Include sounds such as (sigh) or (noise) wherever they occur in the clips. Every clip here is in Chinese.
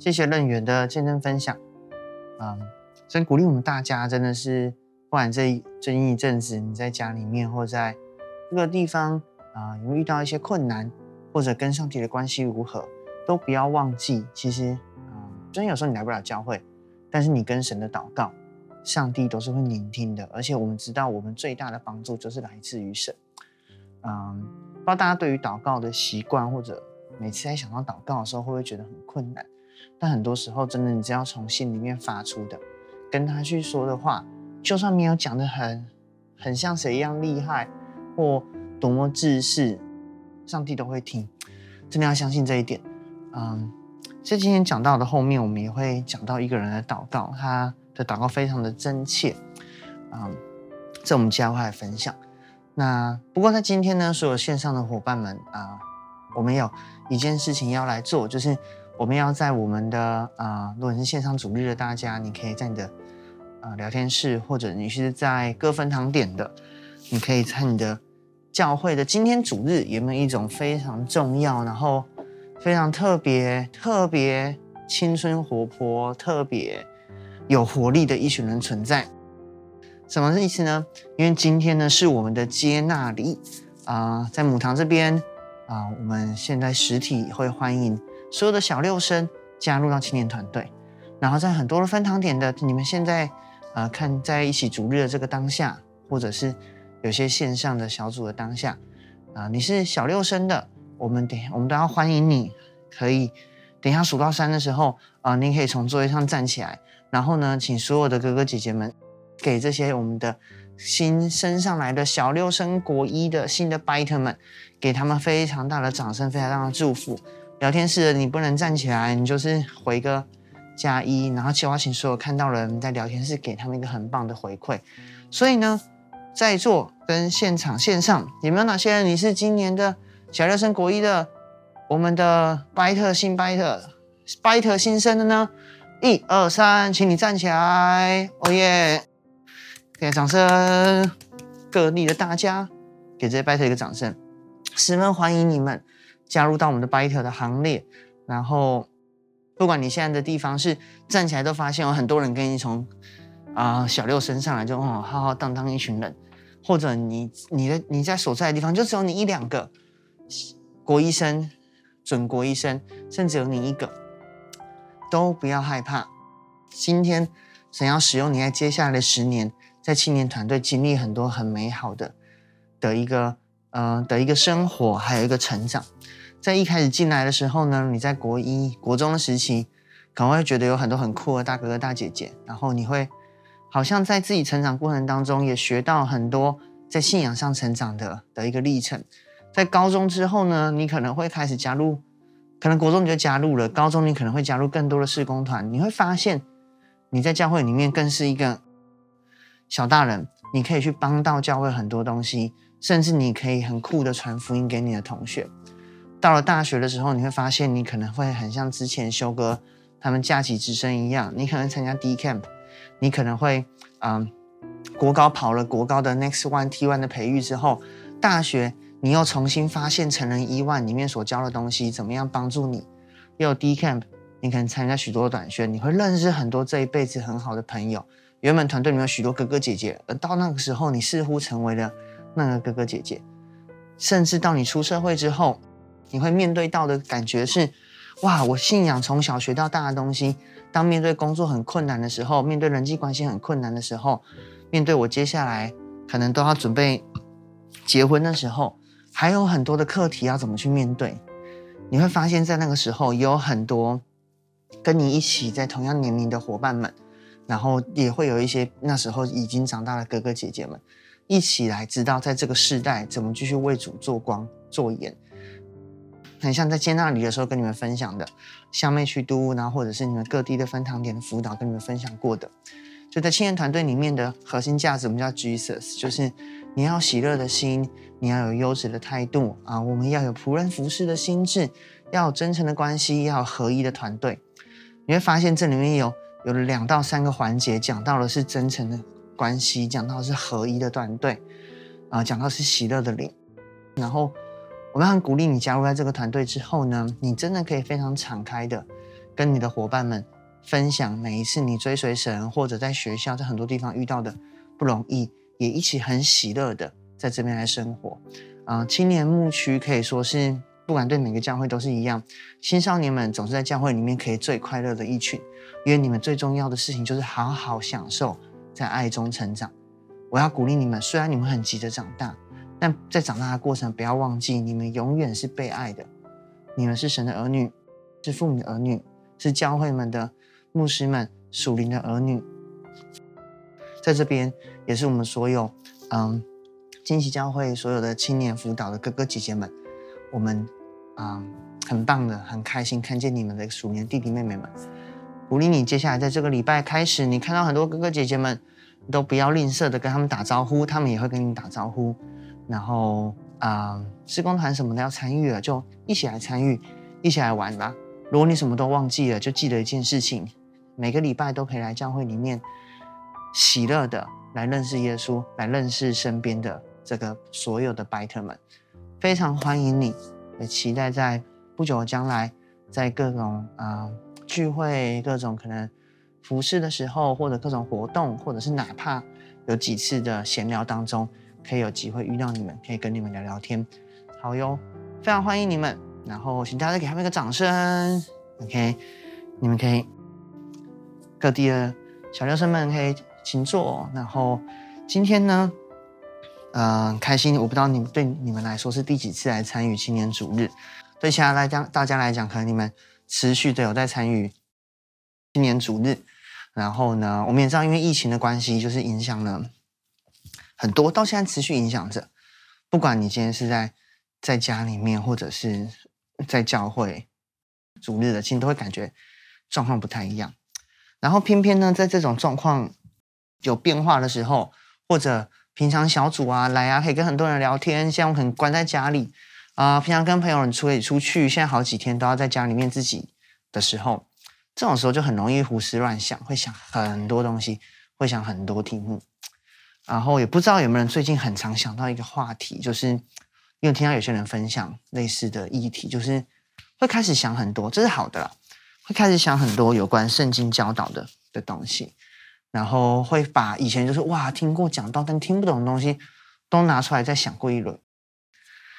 谢谢任远的见证分享，嗯，真鼓励我们大家，真的是不管这最近一阵子你在家里面或在各个地方啊，有遇到一些困难，或者跟上帝的关系如何，都不要忘记，其实，嗯，真有时候你来不了教会，但是你跟神的祷告，上帝都是会聆听的，而且我们知道，我们最大的帮助就是来自于神，嗯，不知道大家对于祷告的习惯或者。每次在想到祷告的时候，会不会觉得很困难？但很多时候，真的，你只要从心里面发出的，跟他去说的话，就算没有讲得很很像谁一样厉害，或多么自私，上帝都会听。真的要相信这一点。嗯，所以今天讲到的后面，我们也会讲到一个人的祷告，他的祷告非常的真切。嗯，这我们接下来会来分享。那不过在今天呢，所有线上的伙伴们啊。我们有一件事情要来做，就是我们要在我们的啊、呃，如果是线上主日的大家，你可以在你的啊、呃、聊天室，或者你是在各分堂点的，你可以在你的教会的今天主日有没有一种非常重要，然后非常特别、特别青春活泼、特别有活力的一群人存在？什么意思呢？因为今天呢是我们的接纳礼啊、在母堂这边。啊，我们现在实体会欢迎所有的小六生加入到青年团队，然后在很多的分堂点的，你们现在呃看在一起逐日的这个当下，或者是有些线上的小组的当下，啊，你是小六生的，我们等我们都要欢迎你，可以等一下数到三的时候啊，你可以从座位上站起来，然后呢，请所有的哥哥姐姐们给这些我们的新升上来的小六生国一的新的 Biter 们。给他们非常大的掌声，非常大的祝福。聊天室你不能站起来，你就是回个加一，然后请我请所有看到的人在聊天室给他们一个很棒的回馈。所以呢，在座跟现场线上有没有哪些人你是今年的小六升国一的我们的 Biter 新 Biter Biter 新生的呢？一二三，请你站起来！哦耶！给掌声，各地的大家给这些 Biter 一个掌声。十分欢迎你们加入到我们的 Biter 的行列。然后，不管你现在的地方是站起来，都发现有很多人跟你从啊、小六升上来就哦浩浩荡荡一群人，或者你你的你在所在的地方就只有你一两个国医生、准国医生，甚至有你一个，都不要害怕。今天想要使用你在接下来的十年，在青年团队经历很多很美好的的一个。呃的一个生活，还有一个成长，在一开始进来的时候呢，你在国一、国中的时期，可能会觉得有很多很酷的大哥哥、大姐姐，然后你会好像在自己成长过程当中也学到很多在信仰上成长的的一个历程。在高中之后呢，你可能会开始加入，可能国中你就加入了，高中你可能会加入更多的事工团，你会发现你在教会里面更是一个小大人，你可以去帮到教会很多东西。甚至你可以很酷的传福音给你的同学。到了大学的时候，你会发现你可能会很像之前修哥他们假期之声一样，你可能参加 D Camp，你可能会嗯国高跑了国高的 Next One T One 的培育之后，大学你又重新发现成人 E One 里面所教的东西怎么样帮助你。又有 D Camp，你可能参加许多短宣，你会认识很多这一辈子很好的朋友。原本团队里面有许多哥哥姐姐，而到那个时候，你似乎成为了。那个哥哥姐姐，甚至到你出社会之后，你会面对到的感觉是：哇，我信仰从小学到大的东西，当面对工作很困难的时候，面对人际关系很困难的时候，面对我接下来可能都要准备结婚的时候，还有很多的课题要怎么去面对。你会发现在那个时候，有很多跟你一起在同样年龄的伙伴们，然后也会有一些那时候已经长大的哥哥姐姐们。一起来知道，在这个世代怎么继续为主做光做盐，很像在接纳礼的时候跟你们分享的，像妹去都，然后或者是你们各地的分堂点的辅导跟你们分享过的，就在青年团队里面的核心价值，我们叫 Jesus，就是你要喜乐的心，你要有优质的态度啊，我们要有仆人服侍的心智，要有真诚的关系，要有合一的团队。你会发现这里面有有两到三个环节，讲到的是真诚的。关系讲到是合一的团队，啊、讲到是喜乐的灵，然后我们很鼓励你加入在这个团队之后呢，你真的可以非常敞开的跟你的伙伴们分享每一次你追随神，或者在学校在很多地方遇到的不容易，也一起很喜乐的在这边来生活。啊、青年牧区可以说是不管对每个教会都是一样，青少年们总是在教会里面可以最快乐的一群，因为你们最重要的事情就是好好享受在爱中成长。我要鼓励你们，虽然你们很急着长大。但在长大的过程，不要忘记，你们永远是被爱的。你们是神的儿女，是父母的儿女，是教会们的牧师们属灵的儿女。在这边，也是我们所有嗯，惊奇教会所有的青年辅导的哥哥姐姐们，我们嗯，很棒的，很开心看见你们的属灵弟弟妹妹们。鼓励你，接下来在这个礼拜开始，你看到很多哥哥姐姐们，都不要吝啬的跟他们打招呼，他们也会跟你打招呼。然后啊、呃，事工团什么的要参与了，就一起来参与，一起来玩吧。如果你什么都忘记了，就记得一件事情：每个礼拜都可以来教会里面，喜乐的来认识耶稣，来认识身边的这个所有的白特们。非常欢迎你，也期待在不久的将来，在各种啊、聚会、各种可能服侍的时候，或者各种活动，或者是哪怕有几次的闲聊当中。可以有机会遇到你们，可以跟你们聊聊天，好哟，非常欢迎你们。然后请大家给他们一个掌声，OK？你们可以各地的小学生们可以请坐。然后今天呢，嗯、呃，开心。我不知道你们对你们来说是第几次来参与青年主日，对其他来讲大家来讲，可能你们持续的有在参与青年主日。然后呢，我们也知道，因为疫情的关系，就是影响了。很多到现在持续影响着，不管你今天是在在家里面，或者是在教会主日的，其实都会感觉状况不太一样。然后偏偏呢，在这种状况有变化的时候，或者平常小组啊来啊，可以跟很多人聊天，像我可能关在家里啊、平常跟朋友们出去出去，现在好几天都要在家里面自己的时候，这种时候就很容易胡思乱想，会想很多东西，会想很多题目。然后也不知道有没有人最近很常想到一个话题，就是因为听到有些人分享类似的议题，就是会开始想很多，这是好的啦，会开始想很多有关圣经教导的的东西，然后会把以前就是哇听过讲到但听不懂的东西都拿出来再想过一轮。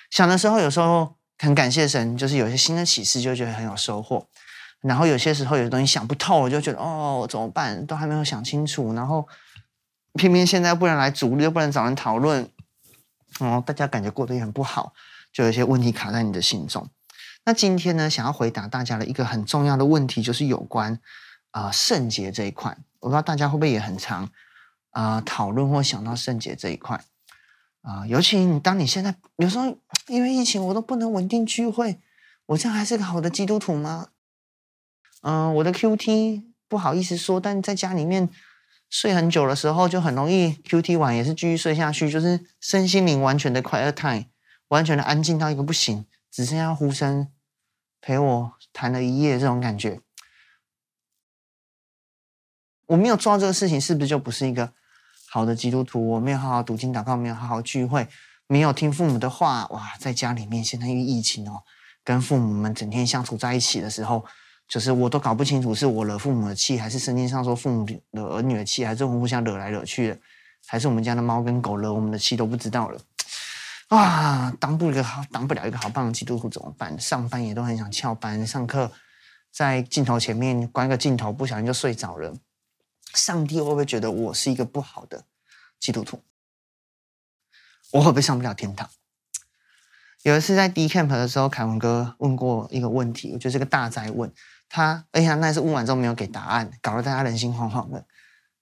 想的时候有时候很感谢神，就是有些新的启示，就觉得很有收获。然后有些时候有些东西想不透，我就觉得哦怎么办，都还没有想清楚，然后。偏偏现在不能来主日，又不能找人讨论，哦，大家感觉过得也很不好，就有一些问题卡在你的心中。那今天呢，想要回答大家的一个很重要的问题，就是有关啊、圣洁这一块。我不知道大家会不会也很常啊、讨论或想到圣洁这一块啊、尤其你当你现在有时候因为疫情，我都不能稳定聚会，我这样还是个好的基督徒吗？嗯、我的 QT 不好意思说，但在家里面。睡很久的时候，就很容易 QT 晚也是继续睡下去，就是身心灵完全的 quiet time，完全的安静到一个不行，只剩下呼声陪我谈了一夜这种感觉。我没有做到这个事情，是不是就不是一个好的基督徒？我没有好好读经祷告，没有好好聚会，没有听父母的话，哇，在家里面现在因为疫情哦，跟父母们整天相处在一起的时候。就是我都搞不清楚，是我惹父母的气，还是圣经上说父母惹儿女的气，还是我们互相惹来惹去的，还是我们家的猫跟狗惹我们的气都不知道了。啊，当不一个好，当不了一个好棒的基督徒怎么办？上班也都很想翘班，上课在镜头前面关个镜头，不小心就睡着了。上帝会不会觉得我是一个不好的基督徒？我会不会上不了天堂？有一次在 D Camp 的时候，凯文哥问过一个问题，我觉得是个大哉问。他，哎呀，那次问完之后没有给答案，搞得大家人心惶惶的。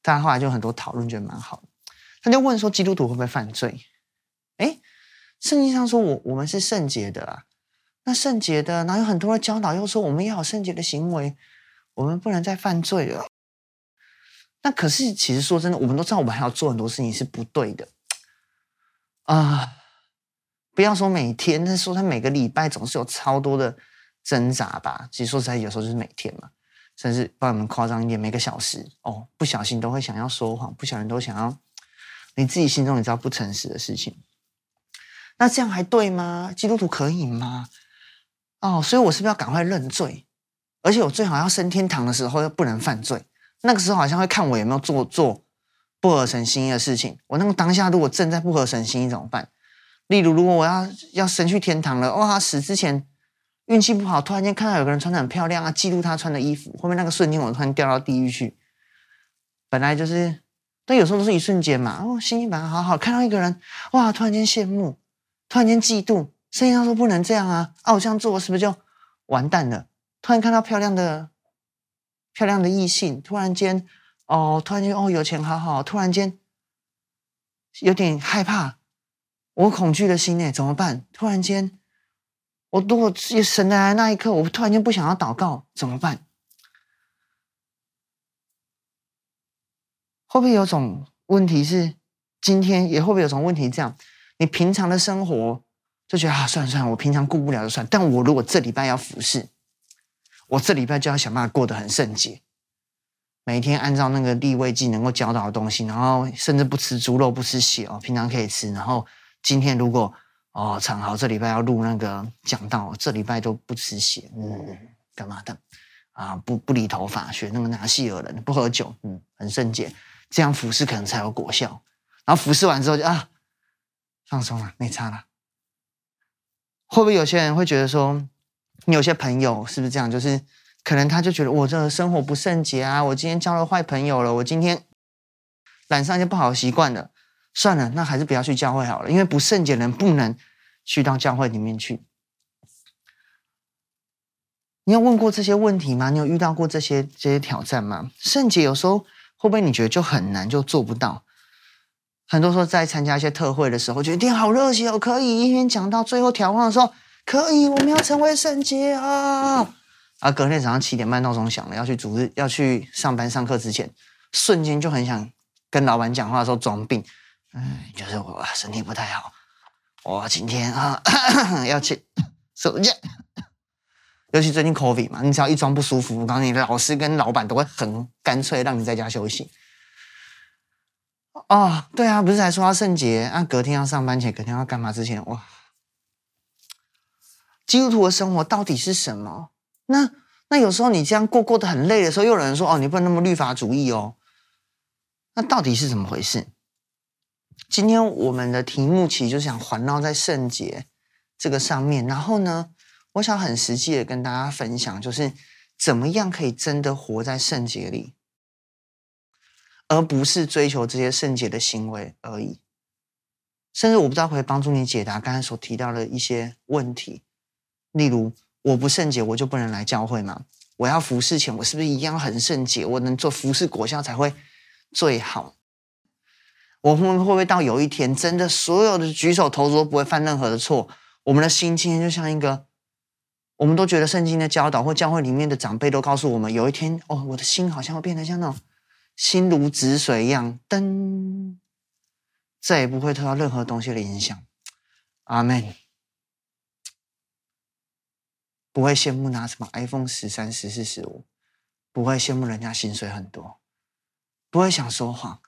大家后来就很多讨论，觉得蛮好。他就问说：基督徒会不会犯罪？哎，圣经上说我我们是圣洁的啊。那圣洁的，哪有很多的教导又说我们要有圣洁的行为，我们不能再犯罪了。那可是，其实说真的，我们都知道我们还要做很多事情是不对的啊。不要说每天，但是说他每个礼拜总是有超多的。挣扎吧，其实说实在，有时候就是每天嘛，甚至帮我们夸张一点，每个小时哦，不小心都会想要说谎，不小心都想要你自己心中你知道不诚实的事情。那这样还对吗？基督徒可以吗？哦，所以我是不是要赶快认罪？而且我最好要升天堂的时候又不能犯罪，那个时候好像会看我有没有做做不合神心意的事情。我那个当下如果正在不合神心意怎么办？例如，如果我要要升去天堂了，哇，死之前运气不好，突然间看到有个人穿得很漂亮啊，嫉妒他穿的衣服，后面那个瞬间我突然掉到地狱去。本来就是，但有时候都是一瞬间嘛。哦，心情本来好好，看到一个人，哇，突然间羡慕，突然间嫉妒，圣经上说不能这样啊，啊，我这样做是不是就完蛋了？突然看到漂亮的、漂亮的异性，突然间，哦，突然间哦，有钱好好，突然间有点害怕，我恐惧的心呢，怎么办？突然间，我如果神来的那一刻，我突然间不想要祷告，怎么办？会不会有种问题是，今天也会不会有种问题？这样，你平常的生活就觉得啊，算了算了，我平常顾不了就算。但我如果这礼拜要服侍，我这礼拜就要想办法过得很圣洁，每天按照那个立位记能够教导的东西，然后甚至不吃猪肉，不吃血哦，平常可以吃。然后今天如果哦，常好这礼拜要录那个讲道，这礼拜都不吃血，嗯，干嘛的啊？不不理头发，学那个拿细耳人，不喝酒，嗯，很圣洁。这样服侍可能才有果效，然后服侍完之后就啊，放松了，没差了。会不会有些人会觉得说，你有些朋友是不是这样？就是可能他就觉得我这个生活不圣洁啊，我今天交了坏朋友了，我今天染上一些不好的习惯了，算了，那还是不要去教会好了，因为不圣洁的人不能去到教会里面去。你有问过这些问题吗？你有遇到过这些这些挑战吗？圣洁有时候。会不会你觉得就很难，就做不到？很多时候在参加一些特会的时候，觉得天好热血哦，可以一边讲到最后调望的时候，可以，我们要成为圣洁啊！啊，隔天早上七点半闹钟响了，要去组织，要去上班上课之前，瞬间就很想跟老板讲话的时候装病，嗯，就是我身体不太好，我今天啊 (coughs) 要去休假。尤其最近 COVID 嘛，你只要一装不舒服，我告诉你，老师跟老板都会很干脆让你在家休息。哦，对啊，不是还说要圣洁，啊，隔天要上班前，隔天要干嘛之前，哇，基督徒的生活到底是什么？那那有时候你这样过过得很累的时候，又有人说，哦，你不能那么律法主义哦。那到底是怎么回事？今天我们的题目其实就是想环绕在圣洁这个上面，然后呢，我想很实际的跟大家分享，就是怎么样可以真的活在圣洁里，而不是追求这些圣洁的行为而已。甚至我不知道可以帮助你解答刚才所提到的一些问题，例如我不圣洁，我就不能来教会吗？我要服侍前，我是不是一样很圣洁？我能做服侍果效才会最好？我们会不会到有一天，真的所有的举手投足都不会犯任何的错？我们的心今天就像一个。我们都觉得圣经的教导或教会里面的长辈都告诉我们，有一天哦，我的心好像会变得像那种心如止水一样，噔，再也不会受到任何东西的影响。阿门。不会羡慕拿什么 iPhone 十三、十四、十五，不会羡慕人家薪水很多，不会想说谎，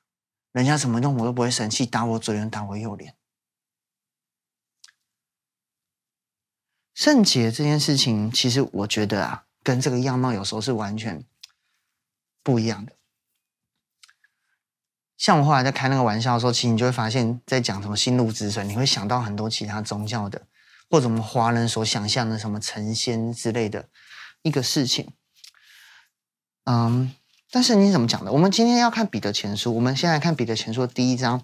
人家怎么弄我都不会生气，打我左脸打我右脸。圣洁这件事情，其实我觉得啊，跟这个样貌有时候是完全不一样的。像我后来在开那个玩笑的时候，其实你就会发现，在讲什么心如止水，你会想到很多其他宗教的，或者我们华人所想象的什么成仙之类的一个事情。嗯，但是你怎么讲的？我们今天要看彼得前书，我们先来看彼得前书第一章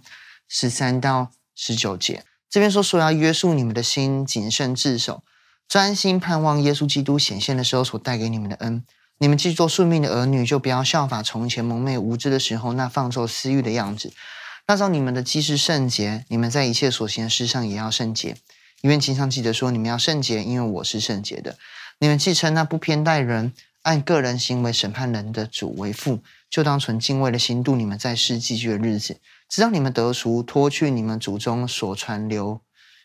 十三到十九节，这边说说要约束你们的心，谨慎自守。专心盼望耶稣基督显现的时候所带给你们的恩。你们既做宿命的儿女，就不要效法从前蒙昧无知的时候那放纵私欲的样子。那照你们的既是圣洁，你们在一切所行的事上也要圣洁。因为经上记得说：你们要圣洁，因为我是圣洁的。你们既称那不偏待人、按个人行为审判人的主为父，就当存敬畏的心度你们在世寄居的日子，直到你们得赎，脱去你们祖宗所传流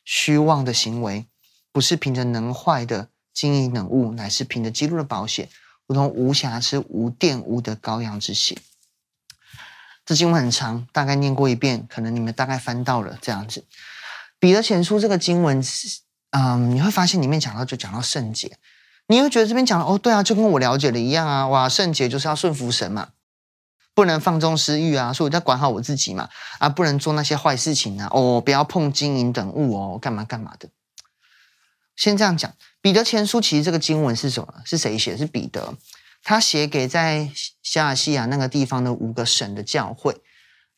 虚妄的行为。不是凭着能坏的金银等物，乃是凭着基督的宝血，如同无瑕疵、无玷污的羔羊之血。这经文很长，大概念过一遍，可能你们大概翻到了这样子。彼得前书这个经文，嗯，你会发现里面讲到就讲到圣洁。你会觉得这边讲的哦，对啊，就跟我了解的一样啊，哇，圣洁就是要顺服神嘛，不能放纵私欲啊，所以我要管好我自己嘛，啊，不能做那些坏事情啊，哦，不要碰金银等物哦，干嘛干嘛的。先这样讲，彼得前书其实这个经文是什么？是谁写？是彼得，他写给在小亚细亚那个地方的五个省的教会，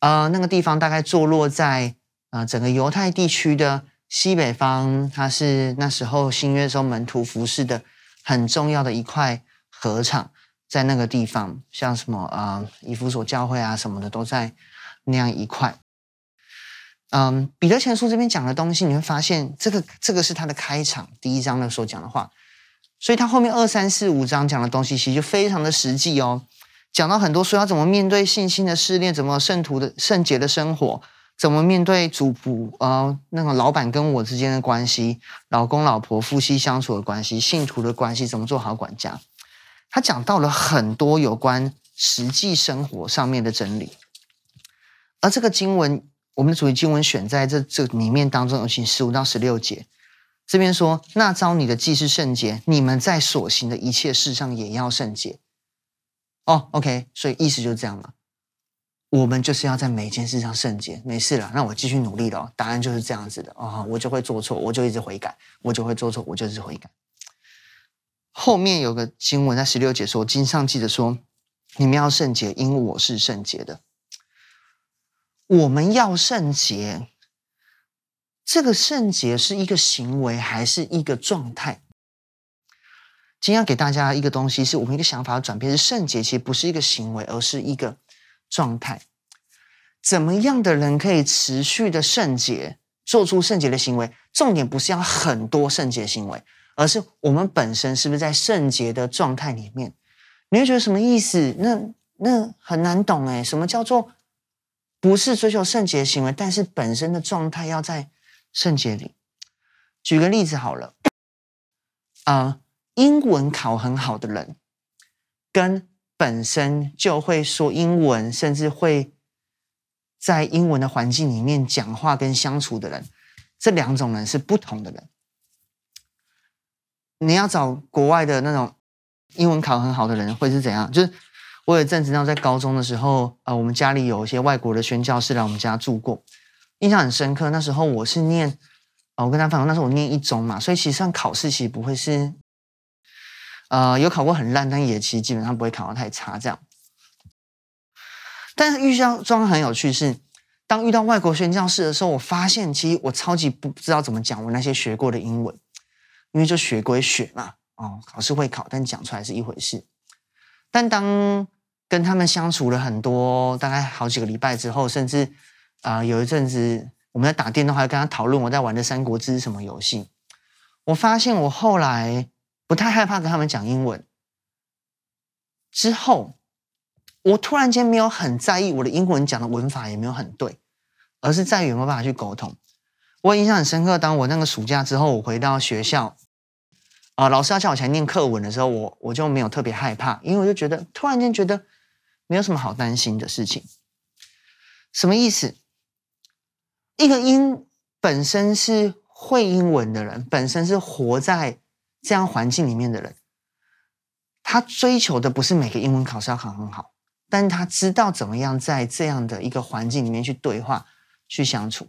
呃，那个地方大概坐落在呃整个犹太地区的西北方，它是那时候新约时候门徒服侍的很重要的一块合场，在那个地方，像什么呃以弗所教会啊什么的都在那样一块。嗯，彼得前书这边讲的东西，你会发现这个这个是他的开场第一章的时候讲的话，所以他后面二三四五章讲的东西其实就非常的实际哦，讲到很多说要怎么面对信心的试炼，怎么圣徒的圣洁的生活，怎么面对主仆呃那个老板跟我之间的关系，老公老婆夫妻相处的关系，信徒的关系，怎么做好管家，他讲到了很多有关实际生活上面的真理，而这个经文。我们的主题经文选在这这里面当中，有请十五到十六节。这边说：“那招你的既是圣洁，你们在所行的一切事上也要圣洁。”哦，OK，所以意思就是这样嘛。我们就是要在每一件事上圣洁，没事了，那我继续努力了。答案就是这样子的哦，我就会做错，我就一直悔改，我就会做错，我就一直悔改。后面有个经文在十六节说：“经上记着说，你们要圣洁，因我是圣洁的。”我们要圣洁，这个圣洁是一个行为还是一个状态？今天要给大家一个东西，是我们一个想法的转变。是圣洁其实不是一个行为，而是一个状态。怎么样的人可以持续的圣洁，做出圣洁的行为？重点不是要很多圣洁行为，而是我们本身是不是在圣洁的状态里面？你会觉得什么意思？那那很难懂诶，什么叫做？不是追求圣洁行为，但是本身的状态要在圣洁里。举个例子好了，啊、英文考很好的人，跟本身就会说英文，甚至会在英文的环境里面讲话跟相处的人，这两种人是不同的人。你要找国外的那种英文考很好的人，会是怎样？就是。我有阵子，在高中的时候，呃，我们家里有一些外国的宣教士来我们家住过，印象很深刻。那时候我是念，呃，我跟他分享，那时候我念一中嘛，所以其实上考试其实不会是，呃，有考过很烂，但也其实基本上不会考得太差这样。但是遇到状况很有趣是，当遇到外国宣教士的时候，我发现其实我超级不知道怎么讲我那些学过的英文，因为就学归学嘛，哦，考试会考，但讲出来是一回事。但当跟他们相处了很多，大概好几个礼拜之后，甚至啊、有一阵子我们在打电动，还跟他讨论我在玩的《三国志》什么游戏。我发现我后来不太害怕跟他们讲英文。之后，我突然间没有很在意我的英文讲的文法也没有很对，而是在于有没有办法去沟通。我印象很深刻，当我那个暑假之后，我回到学校。啊、老师要叫我起来念课文的时候，我我就没有特别害怕，因为我就觉得突然间觉得没有什么好担心的事情。什么意思？一个英本身是会英文的人，本身是活在这样环境里面的人，他追求的不是每个英文考试要考很好，但他知道怎么样在这样的一个环境里面去对话、去相处。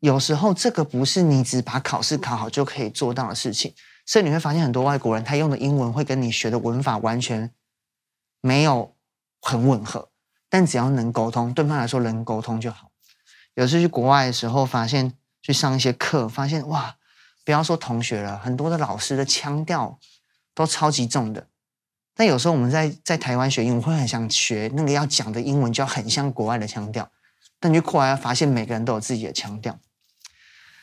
有时候这个不是你只把考试考好就可以做到的事情。所以你会发现很多外国人他用的英文会跟你学的文法完全没有很吻合，但只要能沟通，对方来说能沟通就好。有时去国外的时候，发现去上一些课，发现哇，不要说同学了，很多的老师的腔调都超级重的。但有时候我们在在台湾学英文，会很想学那个要讲的英文，就要很像国外的腔调。但你过来发现，每个人都有自己的腔调。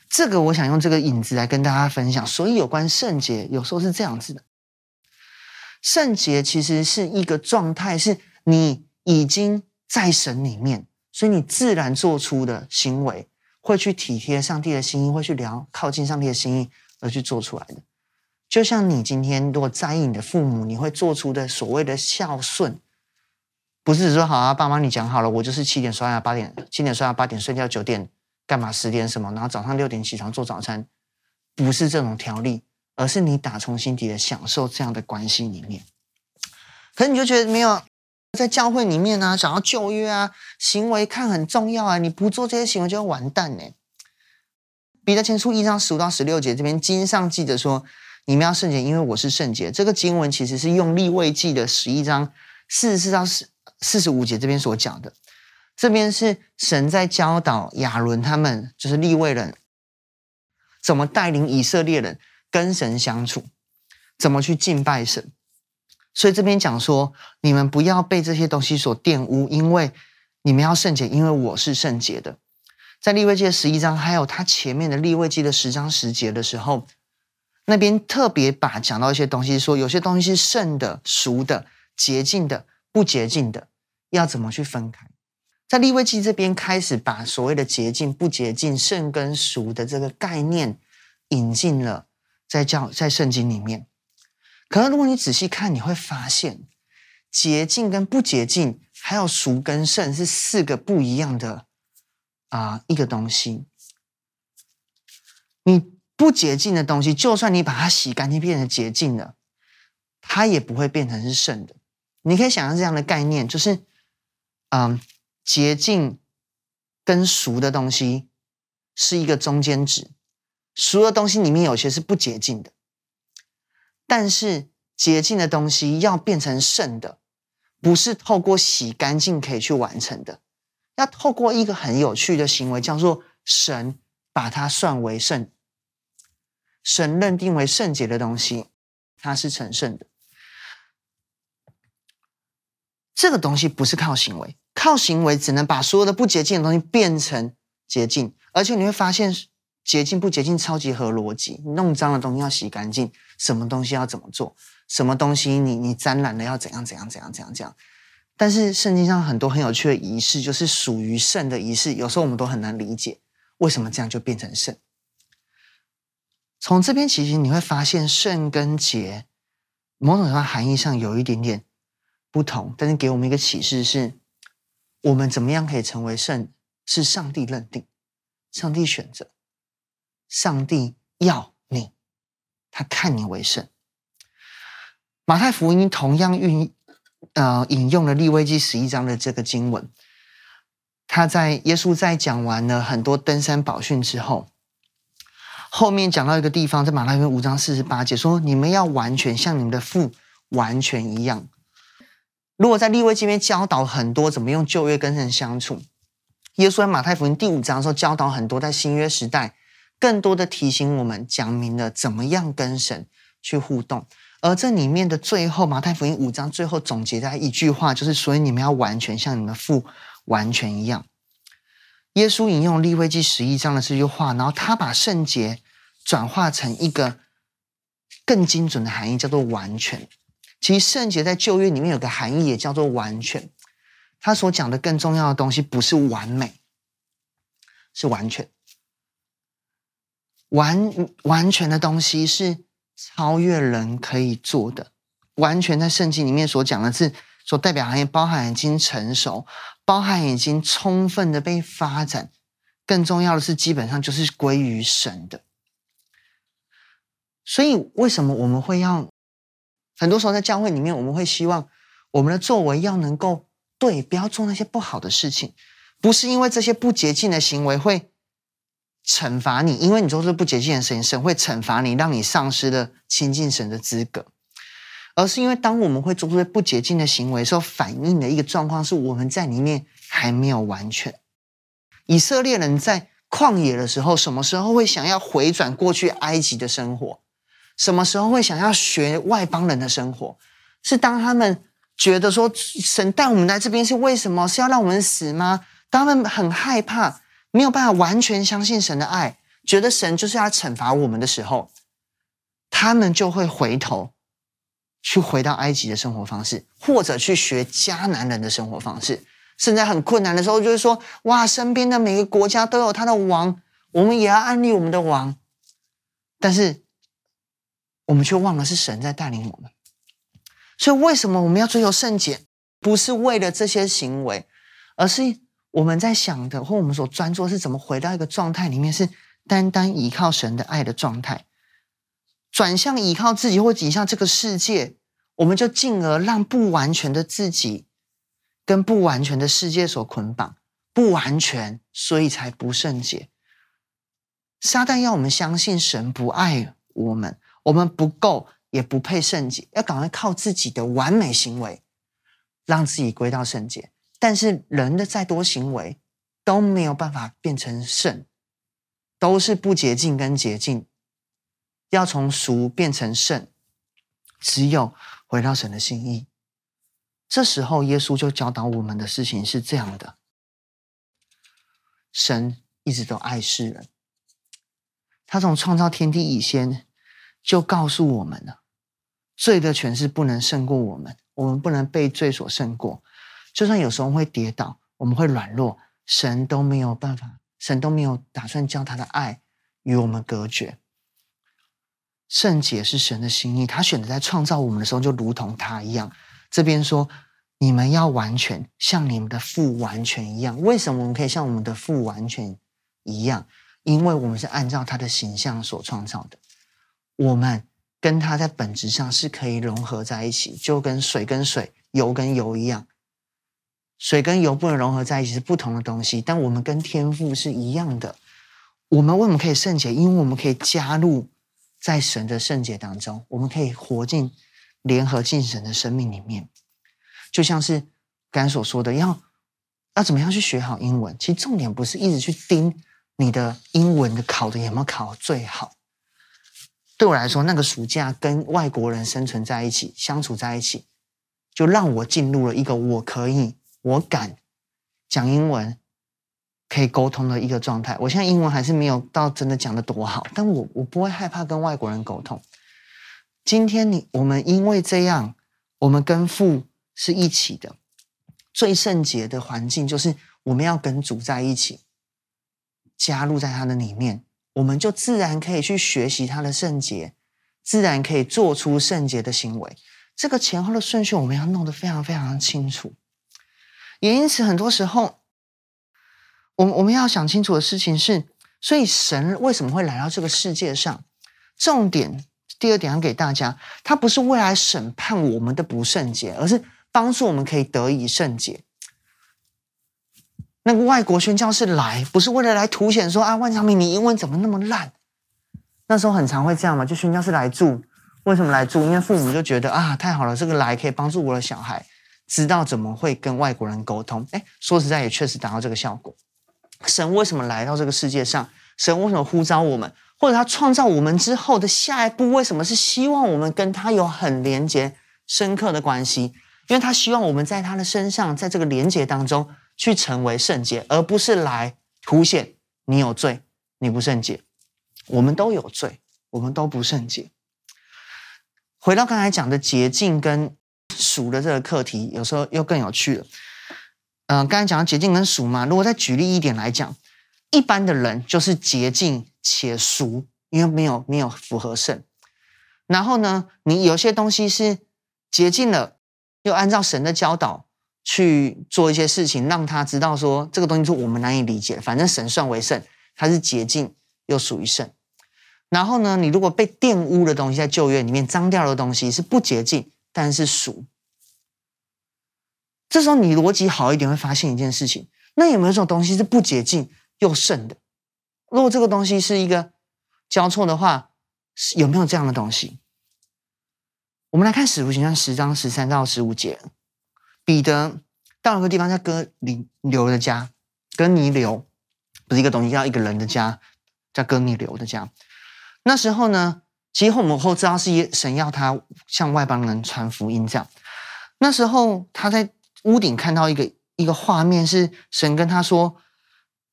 这个我想用这个引子来跟大家分享，所以有关圣洁，有时候是这样子的。圣洁其实是一个状态，是你已经在神里面，所以你自然做出的行为，会去体贴上帝的心意，会去聊靠近上帝的心意而去做出来的。就像你今天如果在意你的父母，你会做出的所谓的孝顺，不是说好啊，爸妈你讲好了，我就是七点刷牙，八点七点刷牙，八点睡觉，九点。干嘛十点什么？然后早上六点起床做早餐，不是这种条例，而是你打从心底的享受这样的关系里面。可是你就觉得没有在教会里面啊，想要旧约啊，行为看很重要啊，你不做这些行为就会完蛋呢。彼得前书一章十五到十六节这边经上记着说，你们要圣洁，因为我是圣洁。这个经文其实是用立位记的十一章四十四到四四十五节这边所讲的。这边是神在教导亚伦他们，就是立位人，怎么带领以色列人跟神相处，怎么去敬拜神。所以这边讲说，你们不要被这些东西所玷污，因为你们要圣洁，因为我是圣洁的。在利未记的十一章，还有他前面的利未记的十章十节的时候，那边特别把讲到一些东西，说有些东西是圣的、赎的、洁净的、不洁净的，要怎么去分开。在利未记这边开始把所谓的洁净、不洁净、圣跟赎的这个概念引进了在教在圣经里面。可是如果你仔细看，你会发现洁净跟不洁净，还有赎跟圣是四个不一样的。啊，一个东西，你不洁净的东西，就算你把它洗干净，变成洁净了，它也不会变成是圣的。你可以想象这样的概念，就是，嗯，洁净跟赎的东西是一个中间值，赎的东西里面有些是不洁净的，但是洁净的东西要变成圣的，不是透过洗干净可以去完成的。要透过一个很有趣的行为，叫做神把它算为圣，神认定为圣洁的东西，它是成圣的。这个东西不是靠行为，靠行为只能把所有的不洁净的东西变成洁净，而且你会发现洁净不洁净超级合逻辑。弄脏的东西要洗干净，什么东西要怎么做，什么东西你你沾染了要怎样怎样怎样怎样怎样。但是圣经上很多很有趣的仪式，就是属于圣的仪式，有时候我们都很难理解为什么这样就变成圣。从这边其实你会发现，圣跟洁某种程度含义上有一点点不同，但是给我们一个启示是：我们怎么样可以成为圣，是上帝认定、上帝选择、上帝要你，他看你为圣。马太福音同样运。呃，引用了利未记十一章的这个经文，他在耶稣在讲完了很多登山宝训之后，后面讲到一个地方，在马太福音五章四十八节说：“你们要完全像你们的父完全一样。”如果在利未记里面教导很多怎么用旧约跟人相处，耶稣在马太福音第五章的时候教导很多，在新约时代更多的提醒我们，讲明了怎么样跟神去互动。而这里面的最后，马太福音五章最后总结在一句话，就是：所以你们要完全像你们父完全一样。耶稣引用利未记十一章的这句话，然后他把圣洁转化成一个更精准的含义，叫做完全。其实圣洁在旧约里面有个含义，也叫做完全。他所讲的更重要的东西不是完美，是完全。完完全的东西是。超越人可以做的，完全在圣经里面所讲的是所代表含义，包含已经成熟，包含已经充分的被发展。更重要的是，基本上就是归于神的。所以，为什么我们会要很多时候在教会里面，我们会希望我们的作为要能够对，不要做那些不好的事情，不是因为这些不洁净的行为会。惩罚你，因为你做这不洁净的事情，神会惩罚你，让你丧失了亲近神的资格。而是因为当我们会做出不洁净的行为的时候，反映的一个状况是我们在里面还没有完全。以色列人在旷野的时候，什么时候会想要回转过去埃及的生活？什么时候会想要学外邦人的生活？是当他们觉得说神带我们来这边是为什么？是要让我们死吗？当他们很害怕。没有办法完全相信神的爱，觉得神就是要惩罚我们的时候，他们就会回头去回到埃及的生活方式，或者去学迦南人的生活方式。甚至很困难的时候，就是说：“哇，身边的每个国家都有他的王，我们也要安利我们的王。”但是我们却忘了是神在带领我们。所以，为什么我们要追求圣洁？不是为了这些行为，而是。我们在想的，或我们所专注是怎么回到一个状态里面，是单单依靠神的爱的状态。转向依靠自己或倚向这个世界，我们就进而让不完全的自己跟不完全的世界所捆绑，不完全，所以才不圣洁。撒旦要我们相信神不爱我们，我们不够，也不配圣洁，要赶快靠自己的完美行为让自己归到圣洁。但是人的再多行为都没有办法变成圣，都是不洁净跟洁净。要从俗变成圣，只有回到神的心意。这时候，耶稣就教导我们的事情是这样的：神一直都爱世人，他从创造天地以前就告诉我们了，罪的权势不能胜过我们，我们不能被罪所胜过。就算有时候会跌倒，我们会软弱，神都没有办法，神都没有打算将他的爱与我们隔绝。圣洁是神的心意，他选择在创造我们的时候，就如同他一样。这边说，你们要完全像你们的父完全一样。为什么我们可以像我们的父完全一样？因为我们是按照他的形象所创造的。我们跟他在本质上是可以融合在一起，就跟水跟水、油跟油一样。水跟油不能融合在一起，是不同的东西。但我们跟天赋是一样的。我们为什么可以圣洁？因为我们可以加入。在神的圣洁当中，我们可以活进、联合进神的生命里面，就像是刚所说的，要要怎么样去学好英文？其实重点不是一直去盯你的英文的考的有没有考最好。对我来说，那个暑假跟外国人生存在一起、相处在一起，就让我进入了一个我可以、我敢讲英文。可以沟通的一个状态。我现在英文还是没有到真的讲得多好，但我我不会害怕跟外国人沟通。今天你我们因为这样，我们跟父是一起的。最圣洁的环境就是我们要跟主在一起，加入在他的里面，我们就自然可以去学习他的圣洁，自然可以做出圣洁的行为。这个前后的顺序我们要弄得非常非常清楚。也因此，很多时候。我们我们要想清楚的事情是，所以神为什么会来到这个世界上？重点第二点要给大家，他不是为来审判我们的不圣洁，而是帮助我们可以得以圣洁。那个外国宣教士来，不是为了来凸显说啊，万长明你英文怎么那么烂？那时候很常会这样嘛，就宣教士来住，为什么来住？因为父母就觉得啊，太好了，这个来可以帮助我的小孩知道怎么会跟外国人沟通。哎，说实在也确实达到这个效果。神为什么来到这个世界上？神为什么呼召我们？或者他创造我们之后的下一步，为什么是希望我们跟他有很连结、深刻的关系？因为他希望我们在他的身上，在这个连结当中去成为圣洁，而不是来凸显你有罪、你不圣洁。我们都有罪，我们都不圣洁。回到刚才讲的洁净跟数的这个课题，有时候又更有趣了。嗯、刚才讲到洁净跟数嘛，如果再举例一点来讲，一般的人就是洁净且赎，因为没有没有符合圣。然后呢，你有些东西是洁净了，又按照神的教导去做一些事情，让他知道说这个东西是我们难以理解，反正神算为圣，它是洁净又属于圣。然后呢，你如果被玷污的东西在旧约里面脏掉的东西是不洁净，但是赎。这时候你逻辑好一点，会发现一件事情：那有没有一种东西是不洁净又圣的？如果这个东西是一个交错的话，有没有这样的东西？我们来看《使徒行传》十章十三到十五节。彼得到了个地方叫哥尼流的家，哥尼流不是一个东西，叫一个人的家，叫哥尼流的家。那时候呢，其实我们后知道是神要他向外邦人传福音，这样。那时候他在。屋顶看到一个一个画面，是神跟他说，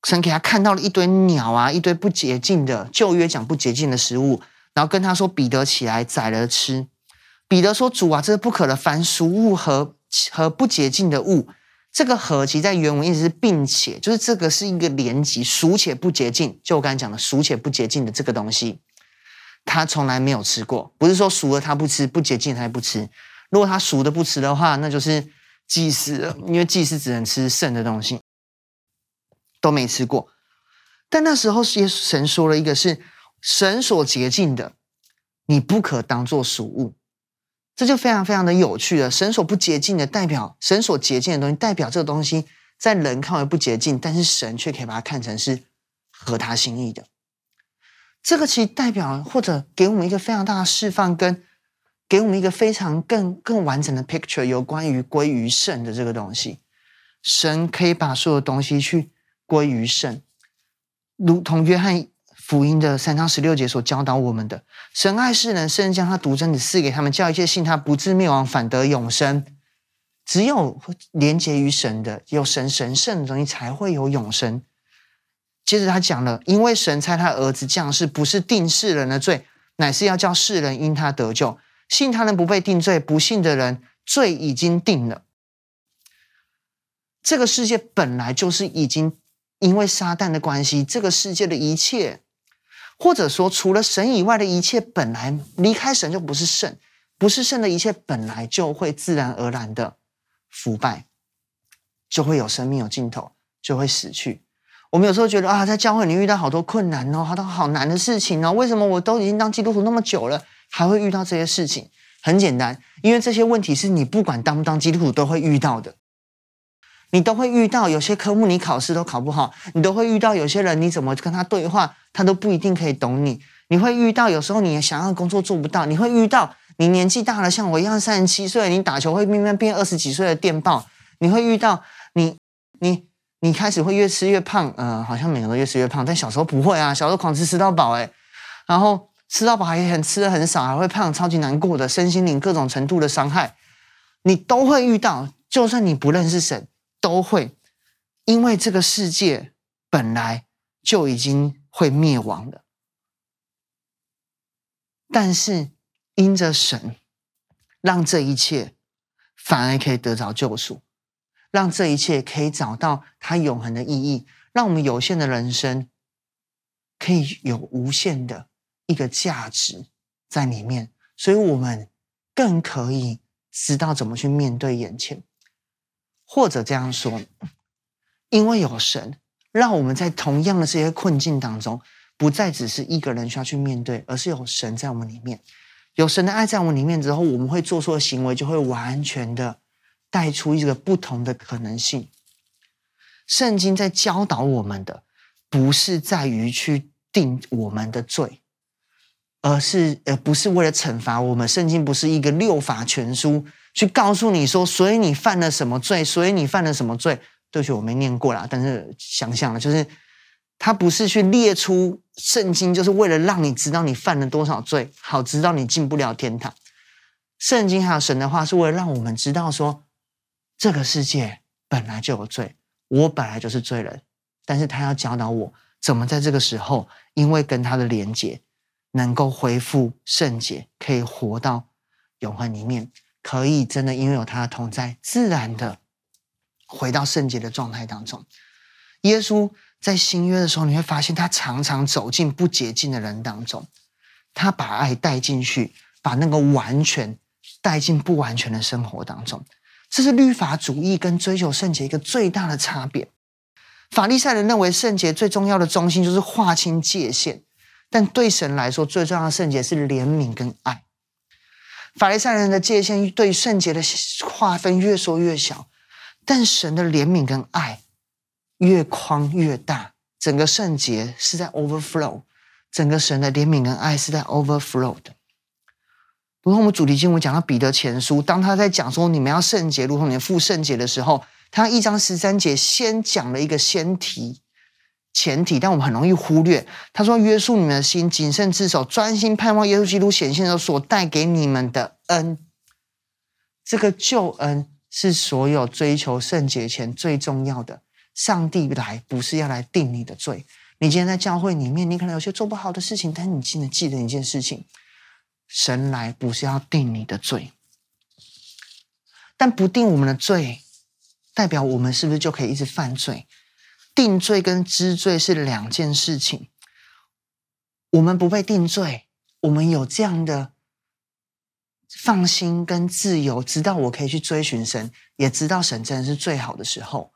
神给他看到了一堆鸟啊，一堆不洁净的旧约讲不洁净的食物，然后跟他说：“彼得起来宰了吃。”彼得说：“主啊，这是不可的。凡俗物和和不洁净的物，这个和其在原文意思是并且，就是这个是一个连级，俗且不洁净。就我刚才讲的俗且不洁净的这个东西，他从来没有吃过。不是说熟了他不吃，不洁净他也不吃。如果他熟的不吃的话，那就是。”祭司，因为祭司只能吃剩的东西，都没吃过。但那时候，耶稣神说了一个是神所洁净的，你不可当做俗物。这就非常非常的有趣了。神所不洁净的，代表神所洁净的东西，代表这个东西在人看为不洁净，但是神却可以把它看成是合他心意的。这个其实代表或者给我们一个非常大的释放，跟给我们一个非常更更完整的 picture，有关于归于圣的这个东西。神可以把所有东西去归于圣，如同约翰福音的三章十六节所教导我们的：神爱世人，甚至将他独生子赐给他们，叫一切信他不至灭亡，反得永生。只有连接于神的，有神神圣的东西，才会有永生。接着他讲了，因为神差他儿子降世，不是定世人的罪，乃是要叫世人因他得救。信他人不被定罪，不信的人罪已经定了。这个世界本来就是已经因为撒旦的关系，这个世界的一切，或者说除了神以外的一切，本来离开神就不是圣，不是圣的一切，本来就会自然而然的腐败，就会有生命有尽头，就会死去。我们有时候觉得啊，在教会里遇到好多困难哦，好多好难的事情哦，为什么我都已经当基督徒那么久了，还会遇到这些事情？很简单，因为这些问题是你不管当不当基督徒都会遇到的，你都会遇到。有些科目你考试都考不好，你都会遇到。有些人你怎么跟他对话，他都不一定可以懂你。你会遇到，有时候你想要工作做不到。你会遇到，你年纪大了，像我一样三十七岁，你打球会慢慢变二十几岁的电报。你会遇到，你你。你开始会越吃越胖，呃，好像每个都越吃越胖，但小时候不会啊，小时候狂吃吃到饱，诶，然后吃到饱还很吃的很少，还会胖，超级难过的，身心灵各种程度的伤害，你都会遇到，就算你不认识神，都会，因为这个世界本来就已经会灭亡了，但是因着神，让这一切反而可以得着救赎。让这一切可以找到它永恒的意义，让我们有限的人生可以有无限的一个价值在里面，所以我们更可以知道怎么去面对眼前，或者这样说，因为有神，让我们在同样的这些困境当中，不再只是一个人需要去面对，而是有神在我们里面，有神的爱在我们里面之后，我们会做出的行为就会完全的。带出一个不同的可能性。圣经在教导我们的，不是在于去定我们的罪，而是呃，不是为了惩罚我们。圣经不是一个六法全书，去告诉你说，所以你犯了什么罪，所以你犯了什么罪。对不起，我没念过啦，但是想想了，就是他不是去列出圣经，就是为了让你知道你犯了多少罪，好知道你进不了天堂。圣经还有神的话，是为了让我们知道说。这个世界本来就有罪，我本来就是罪人，但是他要教导我怎么在这个时候，因为跟他的连结，能够恢复圣洁，可以活到永恒里面，可以真的因为有他的同在，自然的回到圣洁的状态当中。耶稣在新约的时候，你会发现他常常走进不洁净的人当中，他把爱带进去，把那个完全带进不完全的生活当中。这是律法主义跟追求圣洁一个最大的差别。法利赛人认为圣洁最重要的中心就是划清界限，但对神来说，最重要的圣洁是怜悯跟爱。法利赛人的界限对圣洁的划分越缩越小，但神的怜悯跟爱越宽越大。整个圣洁是在 overflow，整个神的怜悯跟爱是在 overflow 的。如同我们主题经文讲到彼得前书，当他在讲说你们要圣洁，如同你们父圣洁的时候，他一章十三节先讲了一个先提前提，但我们很容易忽略。他说：“约束你们的心，谨慎自守，专心盼望耶稣基督显现的所带给你们的恩。这个救恩是所有追求圣洁前最重要的。上帝来不是要来定你的罪。你今天在教会里面，你可能有些做不好的事情，但你记得记得一件事情。”神来不是要定你的罪，但不定我们的罪，代表我们是不是就可以一直犯罪？定罪跟知罪是两件事情。我们不被定罪，我们有这样的放心跟自由，知道我可以去追寻神，也知道神真的是最好的时候，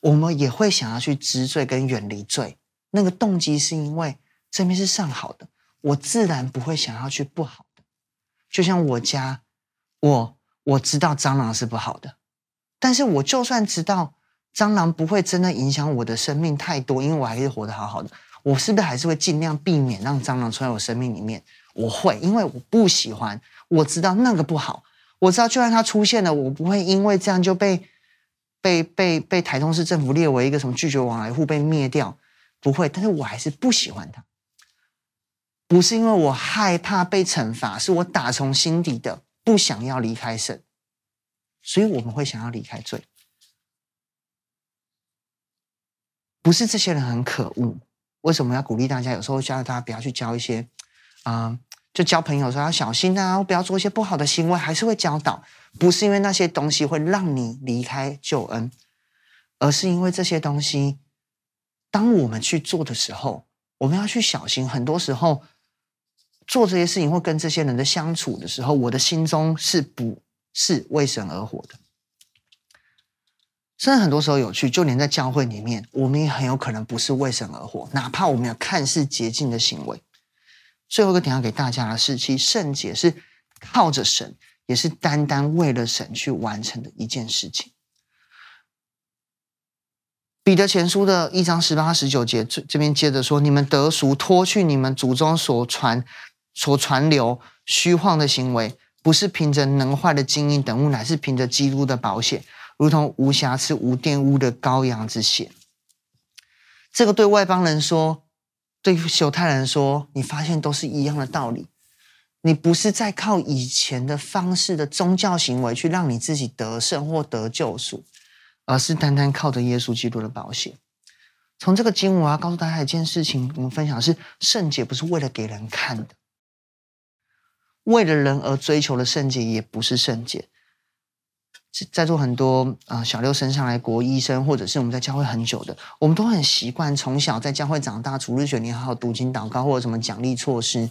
我们也会想要去知罪跟远离罪。那个动机是因为这边是上好的，我自然不会想要去不好。就像我家，我我知道蟑螂是不好的，但是我就算知道蟑螂不会真的影响我的生命太多，因为我还是活得好好的，我是不是还是会尽量避免让蟑螂出在我生命里面？我会，因为我不喜欢，我知道那个不好，我知道就算它出现了，我不会因为这样就被被被被台中市政府列为一个什么拒绝往来户被灭掉，不会，但是我还是不喜欢它。不是因为我害怕被惩罚，是我打从心底的不想要离开神，所以我们会想要离开罪。不是这些人很可恶，为什么要鼓励大家？有时候教大家不要去交一些，啊、就交朋友说要小心啊，不要做一些不好的行为，还是会教导。不是因为那些东西会让你离开救恩，而是因为这些东西，当我们去做的时候，我们要去小心。很多时候。做这些事情或跟这些人的相处的时候，我的心中是不是为神而活的？甚至很多时候有趣，就连在教会里面，我们也很有可能不是为神而活，哪怕我们有看似洁净的行为。最后一个点要给大家的是，其实圣洁是靠着神，也是单单为了神去完成的一件事情。彼得前书的一章十八、十九节，这这边接着说：你们得赎，脱去你们祖宗所传。所传流虚晃的行为，不是凭着能坏的金银等物，乃是凭着基督的宝血，如同无瑕疵、无玷污的羔羊之血。这个对外邦人说，对犹太人说，你发现都是一样的道理。你不是在靠以前的方式的宗教行为去让你自己得胜或得救赎，而是单单靠着耶稣基督的宝血。从这个经文，我要告诉大家一件事情：我们分享是圣洁，不是为了给人看的。为了人而追求的圣洁也不是圣洁。在座很多啊，小六升上来国医生，或者是我们在教会很久的，我们都很习惯从小在教会长大，除了学你好好读经祷告，或者什么奖励措施。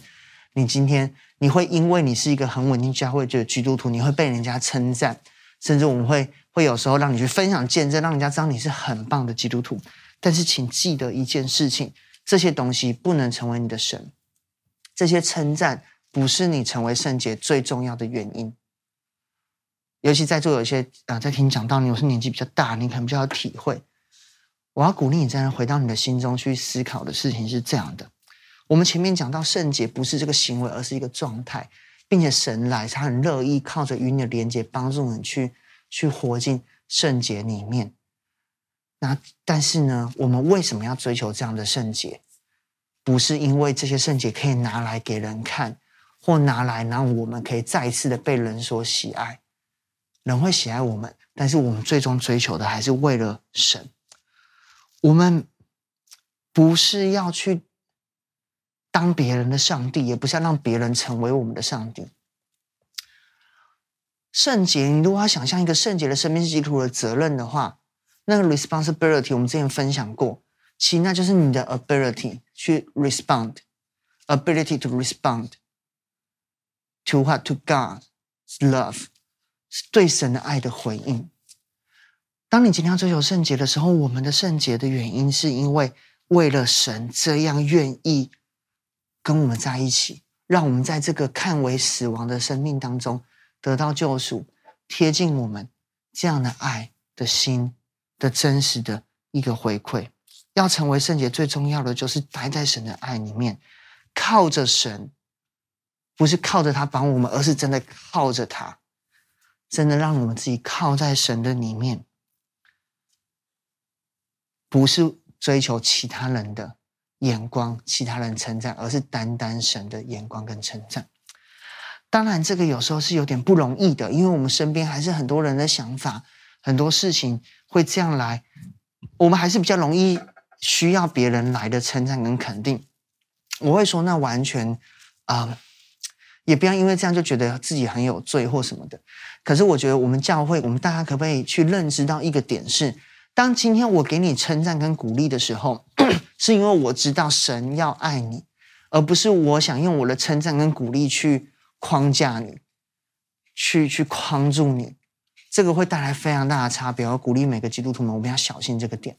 你今天你会因为你是一个很稳定教会的基督徒，你会被人家称赞，甚至我们会会有时候让你去分享见证，让人家知道你是很棒的基督徒。但是请记得一件事情，这些东西不能成为你的神，这些称赞。不是你成为圣洁最重要的原因，尤其在座有一些啊、在听讲道，你有时年纪比较大，你可能比较有体会。我要鼓励你，再回到你的心中去思考的事情是这样的：我们前面讲到圣洁不是这个行为，而是一个状态，并且神来，他很乐意靠着与你的连接，帮助你去去活进圣洁里面。那但是呢，我们为什么要追求这样的圣洁？不是因为这些圣洁可以拿来给人看。或拿来让我们可以再一次的被人所喜爱，人会喜爱我们，但是我们最终追求的还是为了神。我们不是要去当别人的上帝，也不是要让别人成为我们的上帝。圣洁，你如果要想象一个圣洁的生命基督徒的责任的话，那个 responsibility 我们之前分享过，其实那就是你的 ability 去 respond，ability to respond。To what to God's love，是对神的爱的回应。当你今天要追求圣洁的时候，我们的圣洁的原因是因为为了神这样愿意跟我们在一起，让我们在这个看为死亡的生命当中得到救赎，贴近我们这样的爱的心的真实的一个回馈。要成为圣洁，最重要的就是待在神的爱里面，靠着神。不是靠着他帮我们，而是真的靠着他，真的让我们自己靠在神的里面，不是追求其他人的眼光、其他人称赞，而是单单神的眼光跟称赞。当然，这个有时候是有点不容易的，因为我们身边还是很多人的想法，很多事情会这样来，我们还是比较容易需要别人来的称赞跟肯定。我会说，那完全啊。也不要因为这样就觉得自己很有罪或什么的。可是我觉得我们教会，我们大家可不可以去认知到一个点是：当今天我给你称赞跟鼓励的时候，(clears throat) 是因为我知道神要爱你，而不是我想用我的称赞跟鼓励去框架你，去去框住你。这个会带来非常大的差别。我鼓励每个基督徒们，我们要小心这个点。